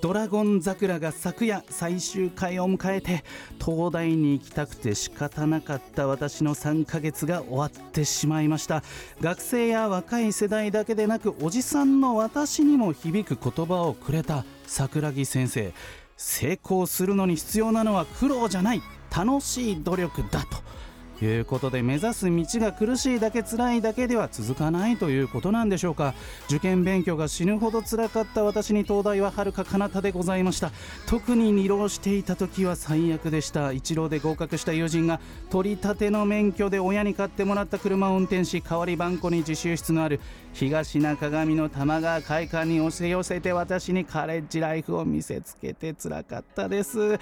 ドラゴン桜が昨夜最終回を迎えて東大に行きたくて仕方なかった私の3ヶ月が終わってしまいました。学生や若い世代だけでなくおじさんの私にも響く言葉をくれた桜木先生。成功するのに必要なのは苦労じゃない。楽しい努力だと。いうことで目指す道が苦しいだけ辛いだけでは続かないということなんでしょうか。受験勉強が死ぬほど辛かった私に東大は遥か彼方でございました。特に二浪していた時は最悪でした。一浪で合格した友人が取り立ての免許で親に買ってもらった車を運転し代わり番号に自習室のある東中上の玉川会館に押し寄せて私にカレッジライフを見せつけて辛かったです。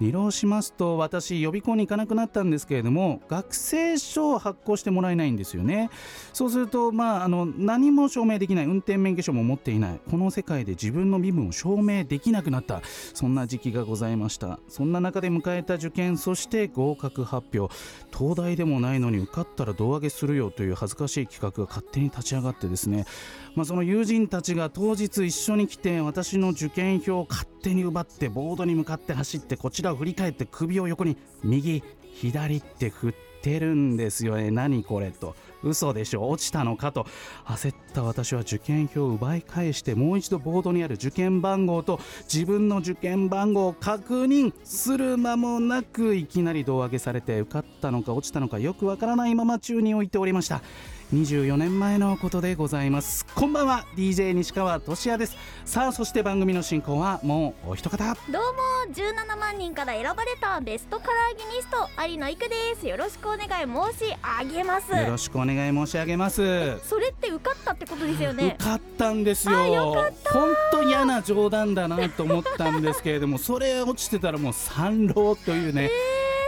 二浪しますと私予備校に行かなくなったんですけれども学生証を発行してもらえないんですよね。そうするとまああの何も証明できない運転免許証も持っていないこの世界で自分の身分を証明できなくなったそんな時期がございました。そんな中で迎えた受験そして合格発表。東大でもないのに受かったら胴上げするよという恥ずかしい企画が勝手に立ち上がってですね。まあ、その友人たちが当日一緒に来て私の受験票を勝手に奪ってボードに向かって走ってこちらを振り返って首を横に右左って振っててるんですよね。何これと。嘘でしょ。落ちたのかと。焦った私は受験票を奪い返してもう一度ボードにある受験番号と自分の受験番号を確認する間もなくいきなり胴上げされて受かったのか落ちたのかよくわからないまま宙に置いておりました。24年前のことでございます。こんばんは。DJ 西川俊也です。さあそして番組の進行はもうお一方。どうも。17万人から選ばれたベストカラーギニスト有野育です。よろしくお願い申し上げます。よろしくお願い申し上げます。それって受かったってことですよね。受かったんですよ。本当嫌な冗談だなと思ったんですけれども それ落ちてたらもう三浪というね、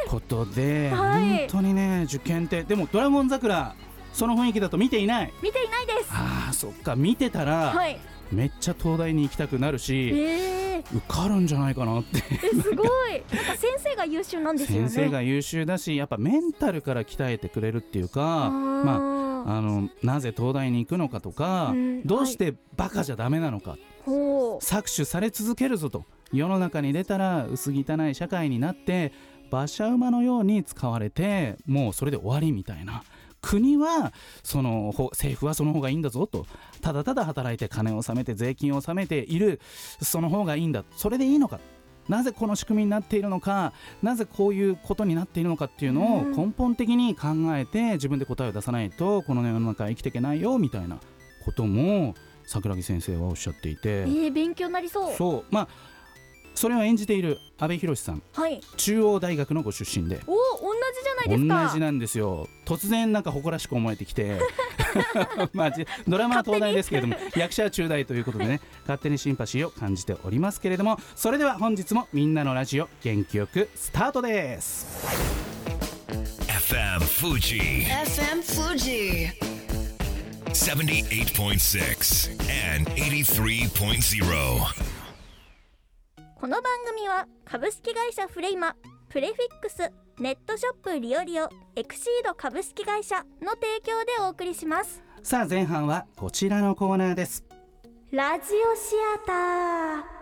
ことで、はい。本当にね受験って。でも「ドラゴン桜」その雰囲気だと見ていない。見ていないです。あーそっか見てたら、はい。めっちゃ東大に行きたくなるしえー、受かるんじゃないかなって。えすごい。なんか先生が優秀なんですよね。先生が優秀だしやっぱメンタルから鍛えてくれるっていうかまあああのなぜ東大に行くのかとか、うんどうしてバカじゃダメなのか、ほう。搾取され続けるぞと。世の中に出たら薄汚い社会になって馬車馬のように使われてもうそれで終わりみたいな国はそのほ政府はその方がいいんだぞと。ただただ働いて金を納めて税金を納めているその方がいいんだ。それでいいのか。なぜこの仕組みになっているのか。なぜこういうことになっているのかっていうのをうん根本的に考えて自分で答えを出さないとこの世の中は生きていけないよみたいなことも桜木先生はおっしゃっていて。えー、勉強になりそう。そう。まあそれを演じている阿部寛さんはい。中央大学のご出身で。お同じじゃない同ですか。じなんですよ。突然なんか誇らしく思えてきて。まあじドラマは東大ですけれども役者は中大ということでね勝手にシンパシーを感じておりますけれどもそれでは本日もみんなのラジオ元気よくスタートです。FM Fuji FM Fuji. 78.6 and 83.0. この番組は株式会社フレイマプレフィックスネットショップリオリオエクシード株式会社の提供でお送りします。さあ前半はこちらのコーナーです。ラジオシアター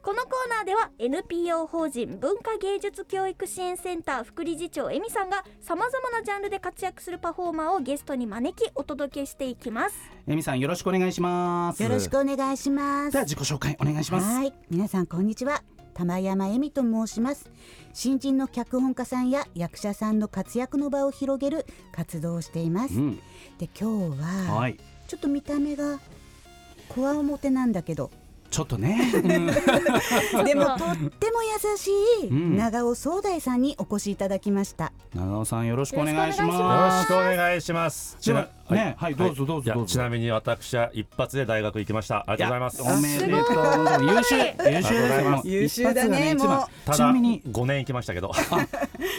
このコーナーでは NPO 法人文化芸術教育支援センター副理事長エミさんがさまざまなジャンルで活躍するパフォーマーをゲストに招きお届けしていきますえみさんよろしくお願いしますよろしくお願いします。では自己紹介お願いしますはい、皆さんこんにちは。玉山恵美と申します。新人の脚本家さんや役者さんの活躍の場を広げる活動をしています。うんで今日は、はいちょっと見た目がこわもてなんだけどちょっとね、うん。でもとっても優しいうん。長尾壮大さんにお越しいただきました、長尾さんよろしくお願いします。よろしくお願いします。ね。はいどうぞどうぞどうぞ。ちなみに私は一発で大学行きました。ありがとうございます。おめでとう。ございます優秀優秀です優秀だね一発が一番もただちなみに。5年行きましたけど、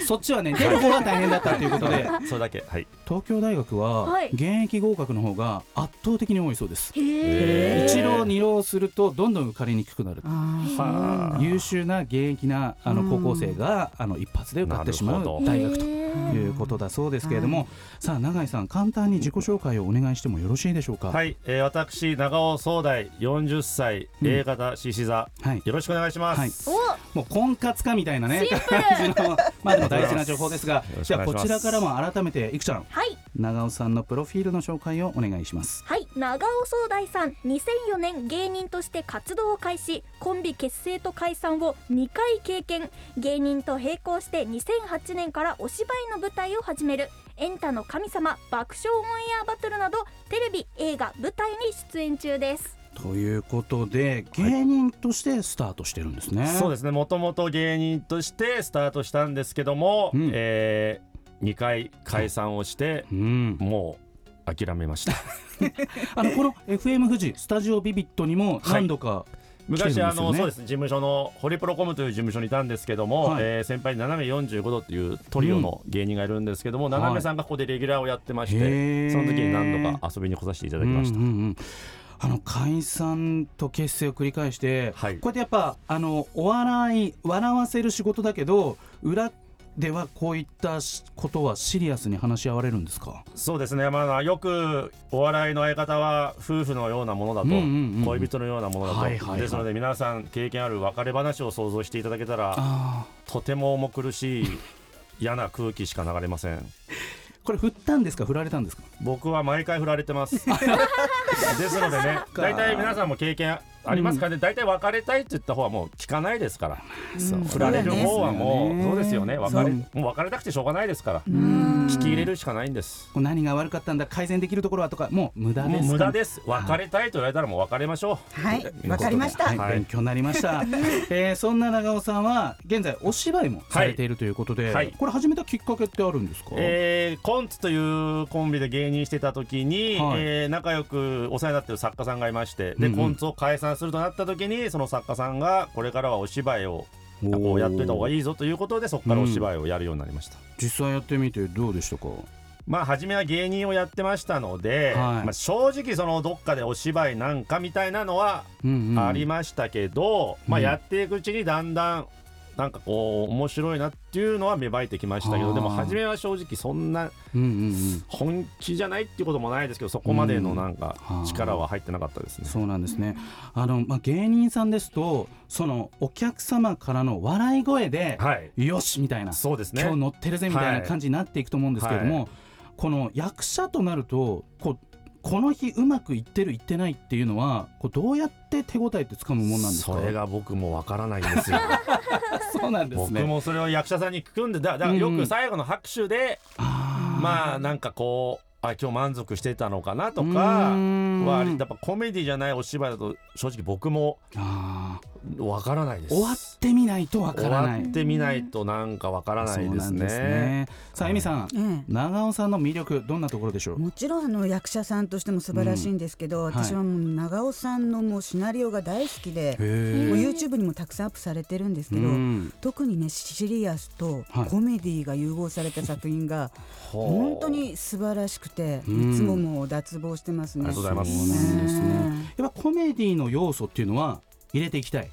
そっちはね出る方が大変だったということで。それだけはい。東京大学ははい。現役合格の方が圧倒的に多いそうです。へえ一浪二浪するとどんどん受かりにくくなる。はあ。優秀な現役なあの高校生があの一発で受かってしまう大学ということだそうですけれども、さあ永井さん簡単に自己紹介をお願いしてもよろしいでしょうか？はい、えー、私長尾総大40歳、うん。A 型獅子座。はい。よろしくお願いします。はい。お。もう婚活かみたいなねシンプル。感じの まあでも大事な情報ですがじゃあこちらからも改めていくちゃん。はい。長尾さんのプロフィールの紹介をお願いします。はい。長尾壮大さん2004年芸人として活動を開始コンビ結成と解散を2回経験。芸人と並行して2008年からお芝居の舞台を始めるエンタの神様爆笑オンエアバトルなどテレビ映画舞台に出演中ですということで芸人としてスタートしてるんですね。そうですね。もともと芸人としてスタートしたんですけども、うんえー、2回解散をして、うん、もう諦めました。あのこの FM 富士スタジオビビットにも何度か、来昔あのそうです。事務所のホリプロコムという事務所にいたんですけども、はい。えー先輩に斜め45度っていうトリオの芸人がいるんですけども、斜めさんがここでレギュラーをやってまして、へー。その時に何度か遊びに来させていただきました。うんうんうん。あの解散と結成を繰り返して、はい。こうやってやっぱあのお笑い笑わせる仕事だけど裏ではこういったしことはシリアスに話し合われるんですか？そうですね、まあ、よくお笑いの相方は夫婦のようなものだと、うんうんうん恋人のようなものだと、はいはいはい。ですので皆さん経験ある別れ話を想像していただけたらあとても重苦しい嫌な空気しか流れません。ーこれ振ったんですか？振られたんですか？僕は毎回振られてます。ですのでねか。大体皆さんも経験ありますからね、大体別れたいって言った方はもう聞かないですから、うん。振られる方はもうそうですよね。別れもう別れたくてしょうがないですから。うん。聞き入れるしかないんです。こう何が悪かったんだ改善できるところはとかもう無駄です。無駄です。す別れたいと言われたらもう別れましょう。はい。わかりました、はい、はい勉強になりました、えーそんな長尾さんは現在お芝居もされているということで、はい。これ始めたきっかけってあるんですか、えーコンツというコンビで芸人してた時に、はい。えー仲良くお世話になってる作家さんがいましてで、うんうん。コンツを解散するとなった時にその作家さんがこれからはお芝居をこうやっといた方がいいぞということでそこからお芝居をやるようになりました、実際やってみてどうでしたか？まあ初めは芸人をやってましたので、はい。まあ、正直そのどっかでお芝居なんかみたいなのはうんうん。ありましたけど、まあうん。やっていくうちにだんだんなんかこう面白いなっていうのは芽生えてきましたけどでも初めは正直そんな本気じゃないっていうこともないですけどそこまでのなんかうん力は入ってなかったですね。そうなんですね。あの、まあ、芸人さんですとそのお客様からの笑い声で、はい。よしみたいな、そうですね。今日乗ってるぜみたいな感じになっていくと思うんですけれども、はこの役者となるとこうこの日うまくいってるいってないっていうのはこうどうやって手応えってつかむもんなんですか？それが僕もわからないんですよ。そうなんです僕ねもそれを役者さんに聞くんでだだからよく最後の拍手で、あー。まあなんかこうあ今日満足してたのかなとうかはやっぱコメディじゃないお芝居だと正直僕もあわからないです。ー終わってみないとわからない。終わってみないとなんかわからないですね。ですね。さあ、えみさんええ長尾さんの魅力どんなところでしょう？もちろんあの役者さんとしても素晴らしいんですけど、うん私はもう長尾さんのもうシナリオが大好きで、へもう YouTube にもたくさんアップされてるんですけど、うん。特にねシリアスとはい。コメディが融合された作品が本当に素晴らしくて、うん。いつももう脱帽してますね。ありがとうございます。そうですね。やっぱコメディの要素っていうのは入れていきたい。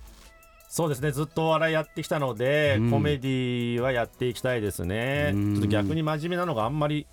そうですね。ずっとお笑いやってきたので、うん。コメディはやっていきたいですね、うん。ちょっと逆に真面目なのがあんまり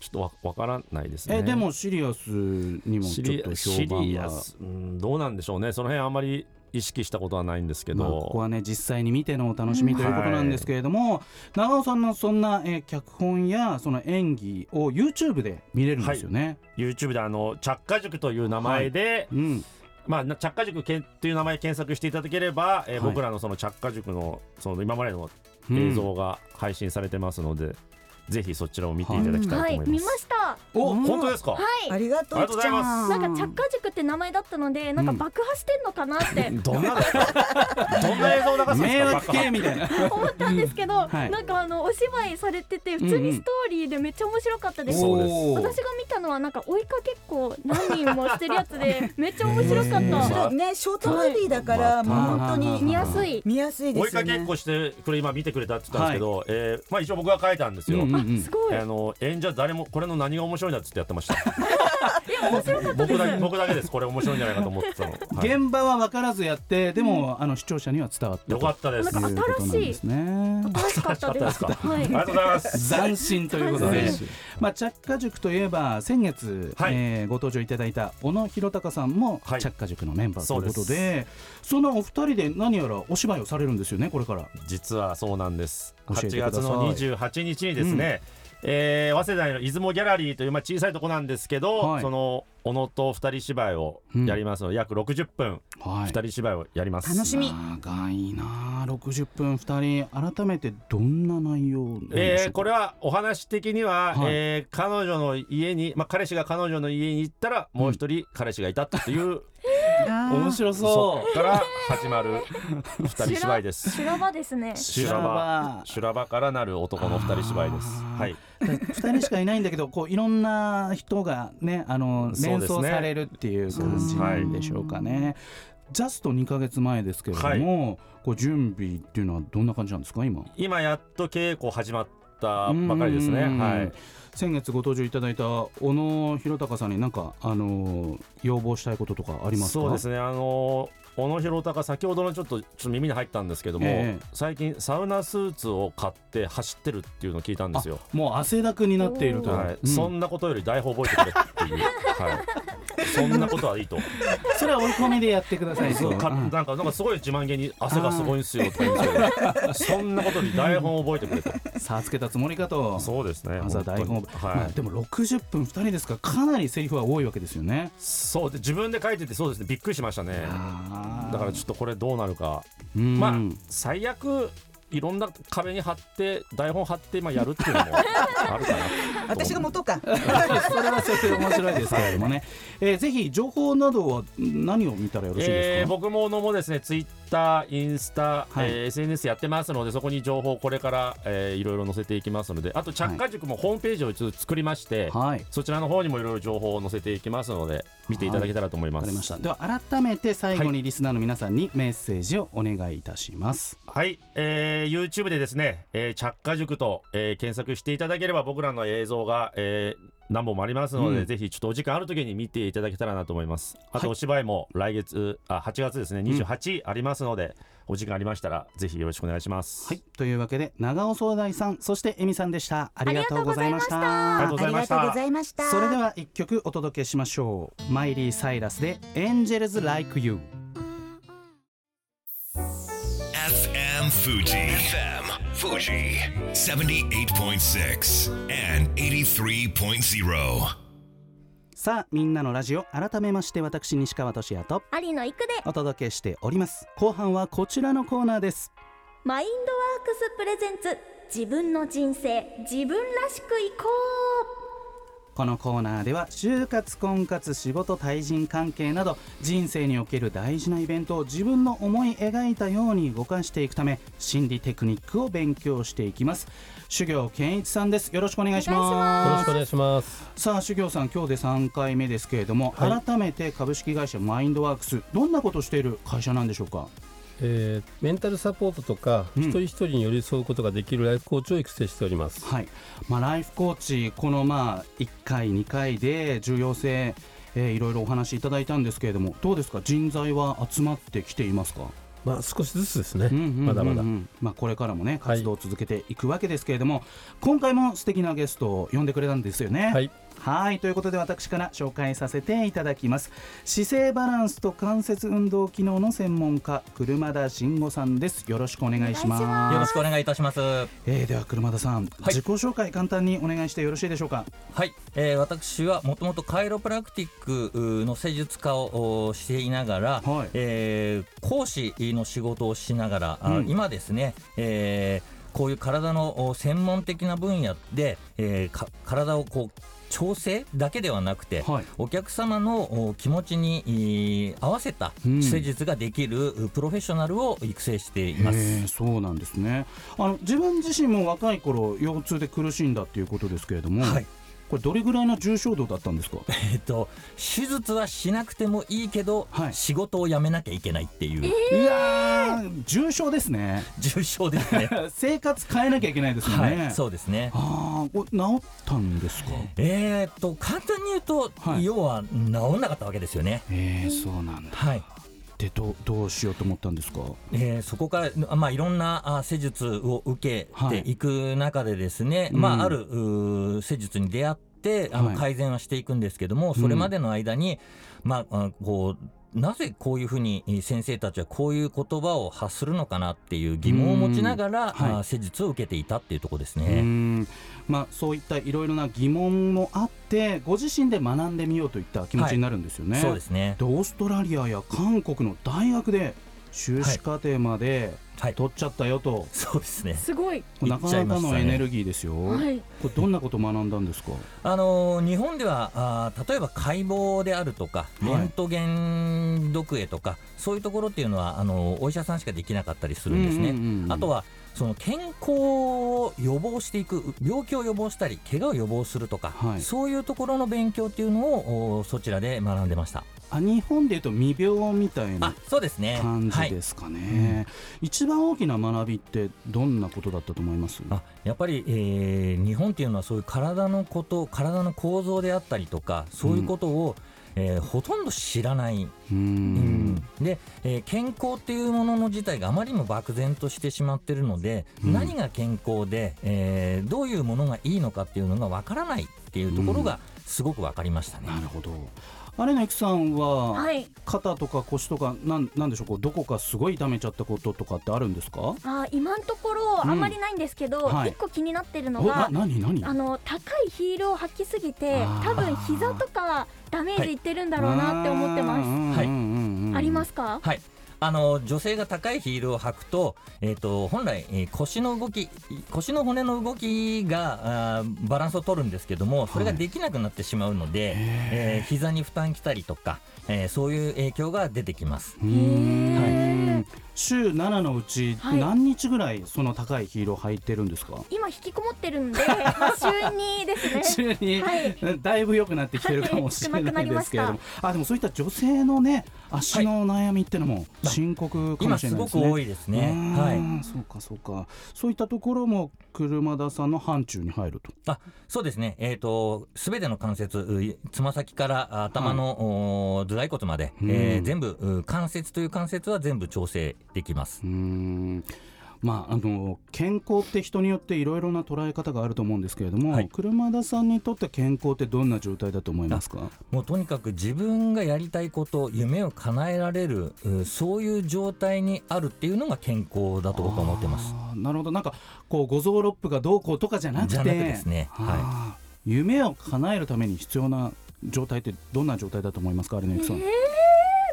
ちょっとわわからないですね。えでもシリアスにもちょっとシ評判がリアス、うん、どうなんでしょうね。その辺あんまり意識したことはないんですけど、まあ、ここはね実際に見てのお楽しみということなんですけれども、長尾さんのそんな、えー脚本やその演技を YouTube で見れるんですよね。YouTube であの着火塾という名前で、うん、まあ、な着火塾けんっていう名前検索していただければ、えーはい。僕らのその着火塾のその今までの映像が配信されてますので、ぜひそちらを見ていただきたいとはい思い。ます。見ました。お本当ですか、はい。ありがとうございます。ちゃなんか着火塾って名前だったのでなんか爆破してんのかなって。どんなどんな映像流すんです迷か惑系みたいな。思ったんですけど、はい。なんかあのお芝居されてて普通にストーリーでめっちゃ面白かったです、そうです。おー私が見たのはなんか追いかけっこ何人もしてるやつで めっちゃ面白かっへたねショートムービーだから、はいもう本当に見やすい。見やすいで追いすよね。かけっこしてくれ今見てくれたって言ったんですけど、えーまあ一応僕が書いたんですよ、うんうんうん。すごい。あの演者誰もこれの何が面白いんだっつってやってました。面白かったです。僕だけ僕だけです。これ面白いんじゃないかと思ってたの、はい。現場は分からずやってでも、あの視聴者には伝わったよかったです。なんかということなんですね。楽しかったです楽 しかはい。ありがとうございます。斬新ということで。はい、まあ、着火塾といえば先月、はい。えーご登場いただいた小野弘隆さんもはい。着火塾のメンバーということそうで,、そのお二人で何やらお芝居をされるんですよねこれから。実はそうなんです。8教えてください。月の28日にですね、えー早稲田の出雲ギャラリーという、まあ、小さいとこなんですけど、はい。その小野と二人芝居をやりますので、約60分はい。二人芝居をやります、楽しみ。長いな。あ60分2人改めてどんな内容なんでしょうか？えーこれはお話的には、はい。えー彼女の家に、まあ、彼氏が彼女の家に行ったらもう一人彼氏がいたっていう、あー面白そそっから始まる。二人芝居です。修羅場ですね。修羅場。修羅場。からなる男の二人芝居です。はい。う2人しかいないんだけどこういろんな人がねあの連想されるっていう感じなんでしょうかね。ジャスト2か月前ですけれども、こう準備っていうのはどんな感じなんですか今？今やっと稽古始まったばかりですね。うんはい。先月ご登場いただいた小野弘隆さんに何かあの要望したいこととかありますか？そうですね。あの小野弘隆先ほどのちょっとちょっと耳に入ったんですけども、ええ。最近サウナスーツを買って走ってるっていうのを聞いたんですよ。もう汗だくになっていると、はい、うん。そんなことより台本覚えてくれっていう、はい、そんなことはいいと。それは追い込みでやってください。そうかう。んなん。かなんかすごい自慢げに汗がすごいんすよとか言うんですけどそんなことに台本覚えてくれと。さあつけたつもりかと。そうですね。まずは台本。はい。まあ、でも60分2人ですからかなりセリフは多いわけですよね。そう。で自分で書いててそうですね。びっくりしましたねだからちょっとこれどうなるか。うん。まあ最悪いろんな壁に貼って台本貼ってまあやるっていうのも あるかな。私が元か。それはそれで面白いですけれどもね、えーぜひ情報などは何を見たらよろしいえーですか、僕ものもですねツイッターインスタ、はい。えー SNS やってますのでそこに情報これから、えーいろいろ載せていきますのであと着火塾もホームページを一応作りまして、はい。そちらの方にもいろいろ情報を載せていきますので見ていただけたらと思います。わかりました。では改めて最後にリスナーの皆さんにメッセージをお願いいたします、はい、えー YouTube でですね、えー着火塾と、えー検索していただければ僕らの映像が、えー何本もありますので、うん。ぜひちょっとお時間ある時に見ていただけたらなと思います。あはい。とお芝居も来月、あ8月ですね。28ありますので、お時間ありましたらぜひよろしくお願いします。はい。というわけで長尾総大さんそしてエミさんでした。ありがとうございました。ありがとうございました。ありがとうございました。それでは一曲お届けしましょう。マイリー・サイラスで「Angels Like You」FM Fuji. FM Fuji. 78.6 and 83.0. さあみんなのラジオ改めまして私西川俊也と有野育でお届けしております後半はこちらのコーナーですマインドワークスプレゼンツ自分の人生自分らしくいここのコーナーでは就活婚活仕事対人関係など人生における大事なイベントを自分の思い描いたように動かしていくため心理テクニックを勉強していきます。修行健一さんです。よろしくお願いします。よろしくお願い。します。さあ修行さん今日で3回目ですけれども、はい。改めて株式会社マインドワークスどんなことをしている会社なんでしょうか？えーメンタルサポートとか、うん一人一人に寄り添うことができるライフコーチを育成しております。はい、まあ、ライフコーチこのまあ1回2回で重要性、えーいろいろお話しいただいたんですけれどもどうですか？人材は集まってきていますか？まあ少しずつですね。うんうんうんうんまだまだ。まあ、これからもねはい活動を続けていくわけですけれども、今回も素敵なゲストを呼んでくれたんですよね。はい。はいということで私から紹介させていただきます。姿勢バランスと関節運動機能の専門家車田慎吾さんです。よろしくお願いします。よろしくお願いいたします。はえーでは車田さん、はい。自己紹介簡単にお願いしてよろしいでしょうか？い、えー私はもともとカイロプラクティックの施術家をおしていながら、はい。えー講師の仕事をしながら、あうん。今ですね、えーこういう体のお専門的な分野で、えーか体をこう調整だけではなくて、はい。お客様のお気持ちにえー合わせたうん。施術ができるうプロフェッショナルを育成しています。へえそうなんですね。あの自分自身も若い頃腰痛で苦しんだっていうことですけれども、はいこれどれぐらいの重症度だったんですか？えっと、手術はしなくてもいいけど、はい。仕事を辞めなきゃいけないっていう、いやー重症ですね。重症ですね。生活変えなきゃいけないですよね、はい、そうですね。ああこれ治ったんですか？えーっと簡単に言うと、はい。要は治んなかったわけですよね。えー、そうなんだ。はい。でどうどうしようと思ったんですか？えーそこから、あまあ、いろんなあ施術を受はいけてい。く中でですね、うん。まあ、あるうー施術に出会ってあの、はい。改善はしていくんですけどもそれまでの間に、まあ、あこうなぜこういうふうにえー先生たちはこういう言葉を発するのかなっていう疑問を持ちながら、うんはい。あ施術を受けていたっていうところですね。ん。まあそういったいろいろな疑問もあってご自身で学んでみようといった気持ちになるんですよね、そうですね。でオーストラリアや韓国の大学で修士課程まではい。取っちゃったよと、そうですね。すごい。なかなかのエネルギーですよ、はい。これどんなことを学んだんですか？あのー日本ではあー例えば解剖であるとかはい。レントゲン読影とか、そういうところっていうのはあのーお医者さんしかできなかったりするんですね。うんうんうんうん。あとはその健康を予防していく病気を予防したり怪我を予防するとか、はい。そういうところの勉強っていうのをおそちらで学んでました。あ日本でいうと未病みたいなあそうですね。感じはいですかね、一番大きな学びってどんなことだったと思います？あやっぱり、えー日本っていうのはそういう体のこと体の構造であったりとかそういうことを、えーほとんど知らない、ううん。んで、えー健康っていうものの自体があまりにも漠然としてしまってるので、うん。何が健康で、えーどういうものがいいのかっていうのがわからないっていうところがすごくわかりましたね。なるほど。あれのゆきさんは、はい。肩とか腰とかなんなんでしょうこうどこかすごい痛めちゃったこととかってあるんですか？あー今のところあん。まりないんですけど、うんはい。一個気になってるのが何何？あの高いヒールを履きすぎて多分膝とかダメージいってるんだろうなって思ってます、はい。ありますか？はい。あの女性が高いヒールを履くと,、えー、と本来、えー腰の動き腰の骨の動きがバランスを取るんですけどもそれができなくなってしまうので、えー膝に負担きたりとか、えーそういう影響が出てきます。うー。ん週7のうちはい。何日ぐらいその高いヒールを履いてるんですか、今引きこもってるんで、まあ、週2ですね。週に、はい。だいぶ良くなってきてるかもしれないですけれども、あでもそういった女性のね足の悩みってのも深刻かもしれないですね。多いですね。はい。そうかそうか。そういったところも車田さんの範疇に入ると。あそうですね、えー、と全ての関節うつま先からあ頭の、お頭蓋骨まで、うん。えー全部う関節という関節は全部調整できます。うー。んまあ、あの健康って人によっていろいろな捉え方があると思うんですけれども、はい。車田さんにとって健康ってどんな状態だと思いますか？もうとにかく自分がやりたいこと夢を叶えられるうそういう状態にあるっていうのが健康だと僕は思ってます。なるほど。なんかこう五臓六腑がどうこうとかじゃなくて。じゃなくですね。あー。夢を叶えるために必要な状態ってどんな状態だと思いますか？有野由紀さん、えー、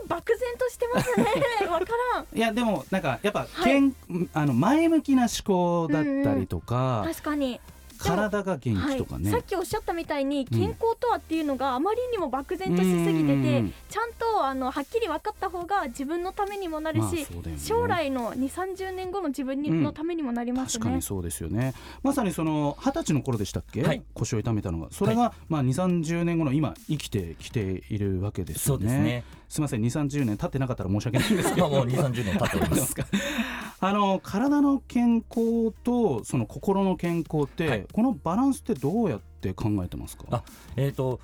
漠然としてますね。わからん。いやでもなんかやっぱ、はい。けんあの前向きな思考だったりとか、確かに体が元気とかね、はい、さっきおっしゃったみたいに健康とはっていうのがあまりにも漠然としすぎてて、うん。ちゃんとあのはっきり分かった方が自分のためにもなるし、まあね。将来の2 3 0年後の自分にうん。のためにもなりますね。確かに。そうですよね。まさにその二十歳の頃でしたっけ、はい。腰を痛めたのが。それが、まあ2 3 0年後の今生きてきているわけですそよね。うですね。すみません。2 3 0年経ってなかったら申し訳ないんですけど。もう2、30年経っております。かあの体の健康とその心の健康って、はい。このバランスってどうやって考えてますか？あえー、と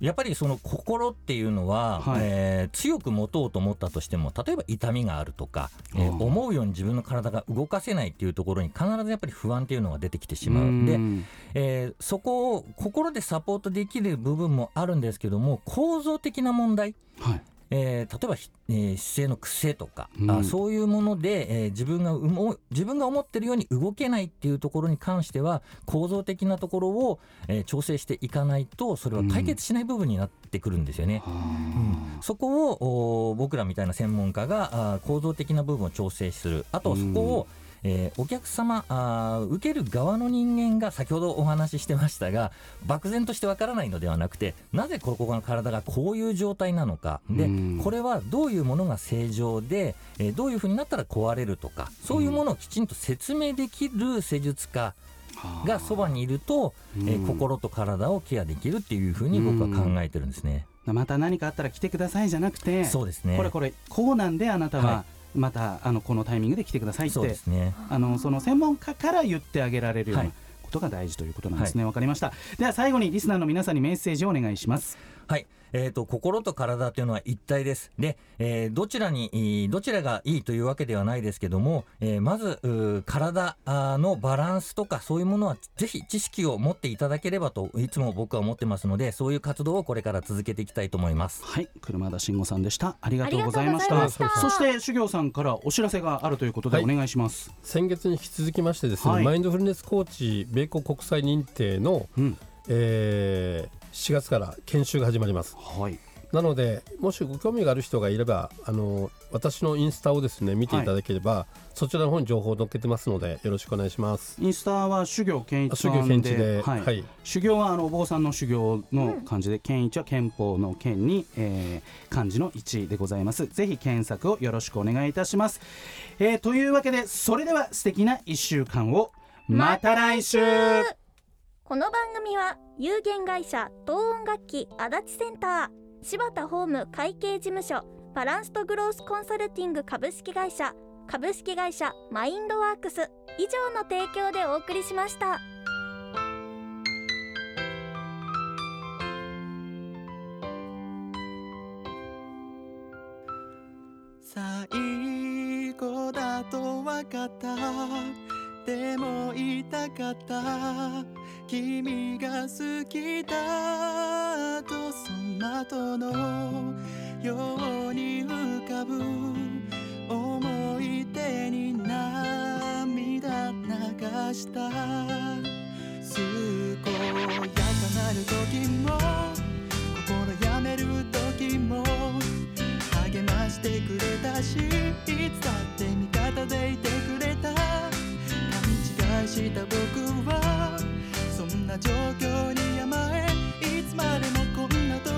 やっぱりその心っていうのは、はい。えー強く持とうと思ったとしても例えば痛みがあるとか、えー思うように自分の体が動かせないっていうところに必ずやっぱり不安っていうのが出てきてしまう。でん。えーそこを心でサポートできる部分もあるんですけども構造的な問題、はいえー例えばひ、えー姿勢の癖とか、うん。あそういうもので、えー自分が自分が思ってるように動けないっていうところに関しては構造的なところを、えー調整していかないとそれは解決しない部分になってくるんですよね。あーそこをお僕らみたいな専門家があー構造的な部分を調整する。あとそこを、えーお客様あー受ける側の人間が先ほどお話ししてましたが漠然としてわからないのではなくてなぜここの体がこういう状態なのか。でうん。これはどういうものが正常で、えーどういうふうになったら壊れるとかそういうものをきちんと説明できる施術家がそばにいると、えーうん心と体をケアできるっていうふうに僕は考えてるんですね。また何かあったら来てくださいじゃなくてそうですね。これこれこうなんであなたははまたあのこのタイミングで来てくださいっそうでてすね。あのその専門家から言ってあげられるようはない。ことが大事ということなんですね。わかりました。では最後にリスナーの皆さんにメッセージをお願いします。はい、えー、と心と体というのは一体です。で、えーどちらにえーどちらがいいというわけではないですけども、えーまず体のバランスとかそういうものはぜひ知識を持っていただければといつも僕は思ってますのでそういう活動をこれから続けていきたいと思います。はい車田慎吾さんでした。ありがとうございました。した。そして修行さんからお知らせがあるということではい。お願いします、先月に引き続きましてですね、はい。マインドフルネスコーチ米国国際認定の、うん。えー4月から研修が始まります。はい。なのでもしご興味がある人がいればあの私のインスタをですね見ていただければ、そちらの方に情報を載っけてますのでよろしくお願いします。インスタは修行健一さんで修行健一ではい。はい。修行はあのお坊さんの修行の漢字で、健一は憲法の憲に、えー漢字の一でございます。ぜひ検索をよろしくお願いいたします、えーというわけでそれでは素敵な1週間を。また来週この番組は有限会社東音楽器足立センター柴田ホーム会計事務所バランスとグロースコンサルティング株式会社株式会社マインドワークス以上の提供でお送りしました。最後だと分かったでも言いたかった君が好きだとその後のように浮かぶ思い出に涙流した。健やかなる時も心やめる時も励ましてくれたしいつだって味方でいてくれた。勘違いした僕はな状況に甘えいつまでもこんな時